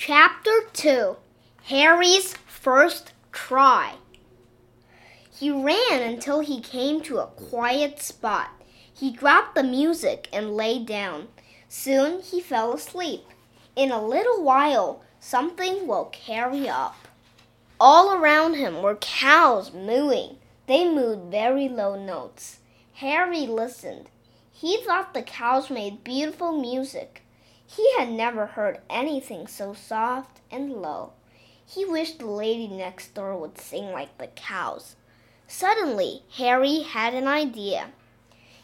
Chapter 2 Harry's First Try. He ran until he came to a quiet spot. He dropped the music and lay down. Soon he fell asleep. In a little while, something woke Harry up. All around him were cows mooing. They mooed very low notes. Harry listened. He thought the cows made beautiful music. He had never heard anything so soft and low. He wished the lady next door would sing like the cows. Suddenly, Harry had an idea.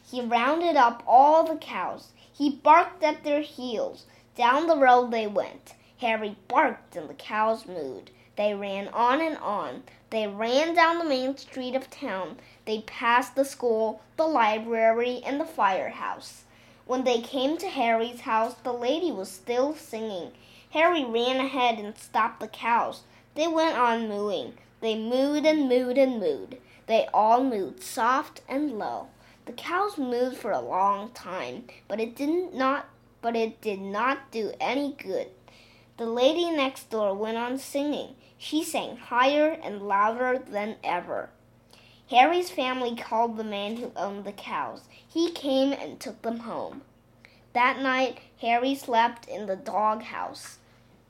He rounded up all the cows. He barked at their heels. Down the road they went. Harry barked and the cows mooed. They ran on and on. They ran down the main street of town. They passed the school, the library, and the firehouse. When they came to Harry's house, the lady was still singing. Harry ran ahead and stopped the cows. They went on mooing. They mooed and mooed and mooed. They all mooed soft and low. The cows mooed for a long time, but it did not but it did not do any good. The lady next door went on singing. She sang higher and louder than ever. Harry's family called the man who owned the cows. He came and took them home. That night, Harry slept in the dog house.